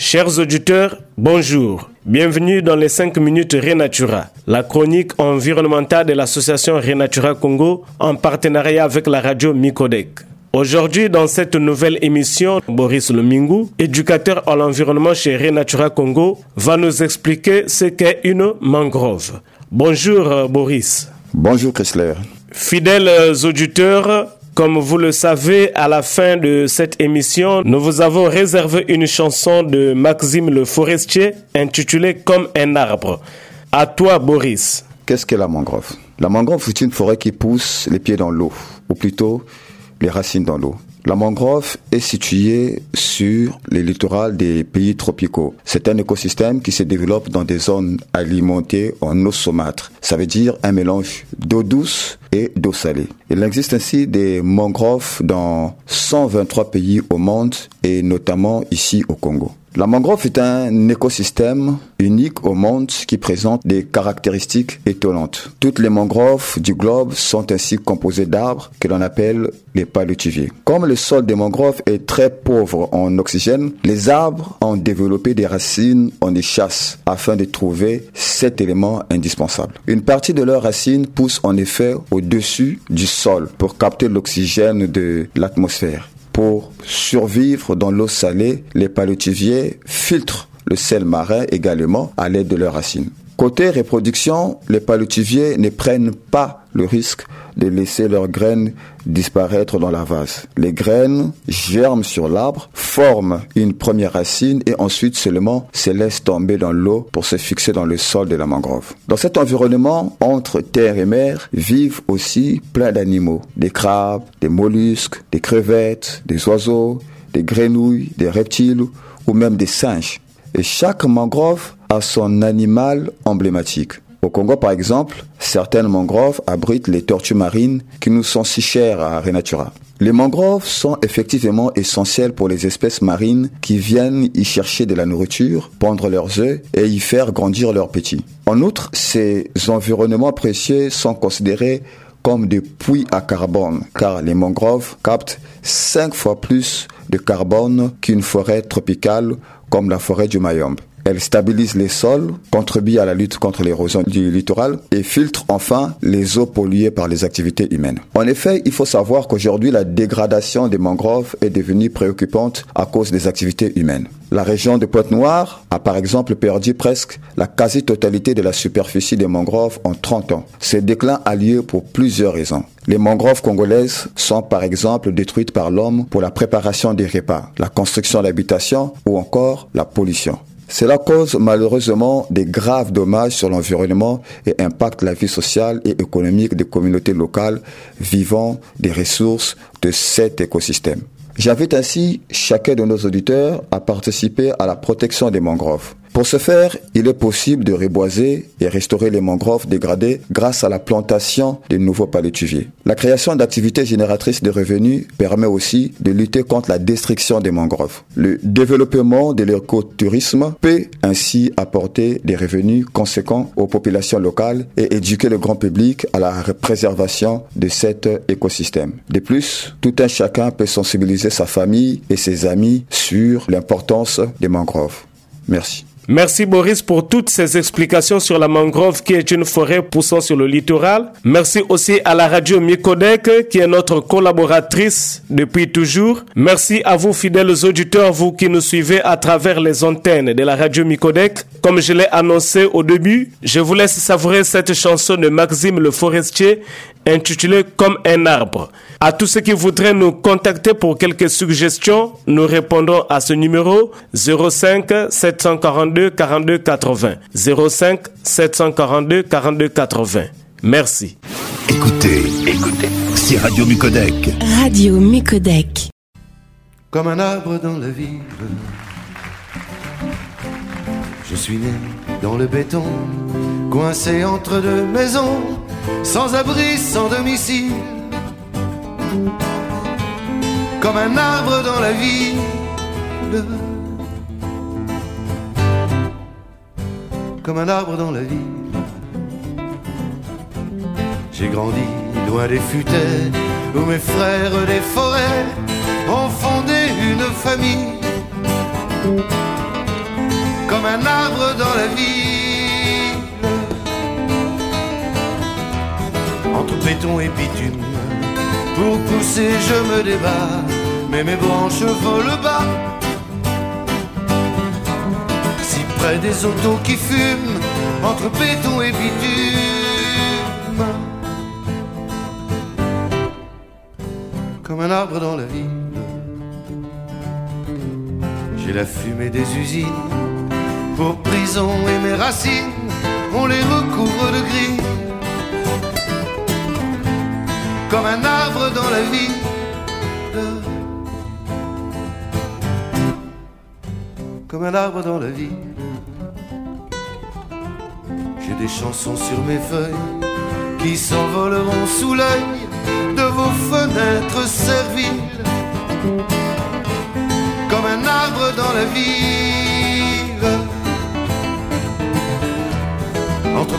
Chers auditeurs, bonjour. Bienvenue dans les 5 minutes Renatura, la chronique environnementale de l'association Renatura Congo en partenariat avec la radio Micodec. Aujourd'hui, dans cette nouvelle émission, Boris Lomingu, éducateur à l'environnement chez Renatura Congo, va nous expliquer ce qu'est une mangrove. Bonjour euh, Boris. Bonjour Chrysler. Fidèles auditeurs, comme vous le savez, à la fin de cette émission, nous vous avons réservé une chanson de Maxime Le Forestier intitulée Comme un arbre. À toi, Boris. Qu'est-ce que la mangrove? La mangrove, c'est une forêt qui pousse les pieds dans l'eau, ou plutôt les racines dans l'eau. La mangrove est située sur les littorales des pays tropicaux. C'est un écosystème qui se développe dans des zones alimentées en eau saumâtre. Ça veut dire un mélange d'eau douce et d'eau salée. Il existe ainsi des mangroves dans 123 pays au monde et notamment ici au Congo. La mangrove est un écosystème unique au monde qui présente des caractéristiques étonnantes. Toutes les mangroves du globe sont ainsi composées d'arbres que l'on appelle les palétuviers. Comme le sol des mangroves est très pauvre en oxygène, les arbres ont développé des racines en échasse afin de trouver cet élément indispensable. Une partie de leurs racines pousse en effet au-dessus du sol pour capter l'oxygène de l'atmosphère. Pour survivre dans l'eau salée, les palétuviers filtrent le sel marin également à l'aide de leurs racines. Côté reproduction, les palétuviers ne prennent pas le risque de laisser leurs graines disparaître dans la vase. Les graines germent sur l'arbre, forment une première racine et ensuite seulement se laissent tomber dans l'eau pour se fixer dans le sol de la mangrove. Dans cet environnement, entre terre et mer, vivent aussi plein d'animaux. Des crabes, des mollusques, des crevettes, des oiseaux, des grenouilles, des reptiles ou même des singes. Et chaque mangrove a son animal emblématique. Au Congo, par exemple, certaines mangroves abritent les tortues marines qui nous sont si chères à Renatura. Les mangroves sont effectivement essentielles pour les espèces marines qui viennent y chercher de la nourriture, pondre leurs œufs et y faire grandir leurs petits. En outre, ces environnements précieux sont considérés comme des puits à carbone, car les mangroves captent cinq fois plus de carbone qu'une forêt tropicale comme la forêt du Mayombe. Elle stabilise les sols, contribue à la lutte contre l'érosion du littoral et filtre enfin les eaux polluées par les activités humaines. En effet, il faut savoir qu'aujourd'hui, la dégradation des mangroves est devenue préoccupante à cause des activités humaines. La région de Pointe-Noire a par exemple perdu presque la quasi-totalité de la superficie des mangroves en 30 ans. Ce déclin a lieu pour plusieurs raisons. Les mangroves congolaises sont par exemple détruites par l'homme pour la préparation des repas, la construction d'habitations ou encore la pollution. Cela cause malheureusement des graves dommages sur l'environnement et impacte la vie sociale et économique des communautés locales vivant des ressources de cet écosystème. J'invite ainsi chacun de nos auditeurs à participer à la protection des mangroves. Pour ce faire, il est possible de reboiser et restaurer les mangroves dégradées grâce à la plantation de nouveaux palétuviers. La création d'activités génératrices de revenus permet aussi de lutter contre la destruction des mangroves. Le développement de l'écotourisme peut ainsi apporter des revenus conséquents aux populations locales et éduquer le grand public à la préservation de cet écosystème. De plus, tout un chacun peut sensibiliser sa famille et ses amis sur l'importance des mangroves. Merci. Merci Boris pour toutes ces explications sur la mangrove qui est une forêt poussant sur le littoral. Merci aussi à la radio Micodec qui est notre collaboratrice depuis toujours. Merci à vous fidèles auditeurs, vous qui nous suivez à travers les antennes de la radio Micodec. Comme je l'ai annoncé au début, je vous laisse savourer cette chanson de Maxime Le Forestier intitulée Comme un arbre. À tous ceux qui voudraient nous contacter pour quelques suggestions, nous répondrons à ce numéro 05 742 42 80. 05 742 42 80. Merci. Écoutez, écoutez, c'est Radio Mucodec. Radio Mucodec. Comme un arbre dans la ville, Je suis né dans le béton, coincé entre deux maisons, sans abri, sans domicile. Comme un arbre dans la ville. Comme un arbre dans la ville. J'ai grandi loin des futaies où mes frères des forêts ont fondé une famille comme un arbre dans la ville. Entre béton et bitume, pour pousser je me débat, mais mes branches volent bas. Si près des autos qui fument, entre béton et bitume. Comme un arbre dans la ville. J'ai la fumée des usines pour prison et mes racines, on les recouvre de gris. Comme un arbre dans la vie. Comme un arbre dans la vie. J'ai des chansons sur mes feuilles qui s'envoleront sous l'œil de vos fenêtres serviles. Comme un arbre dans la ville.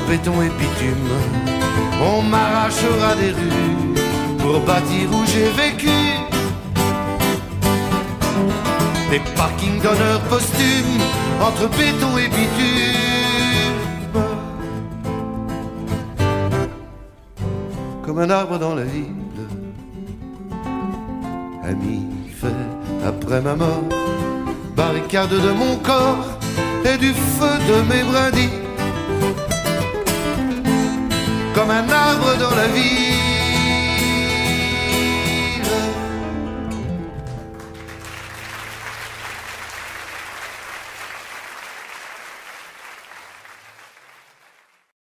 Béton et bitume, on m'arrachera des rues pour bâtir où j'ai vécu. Des parkings d'honneur posthumes entre béton et bitume. Comme un arbre dans la ville, ami fait après ma mort, barricade de mon corps et du feu de mes brindilles comme un arbre dans la vie.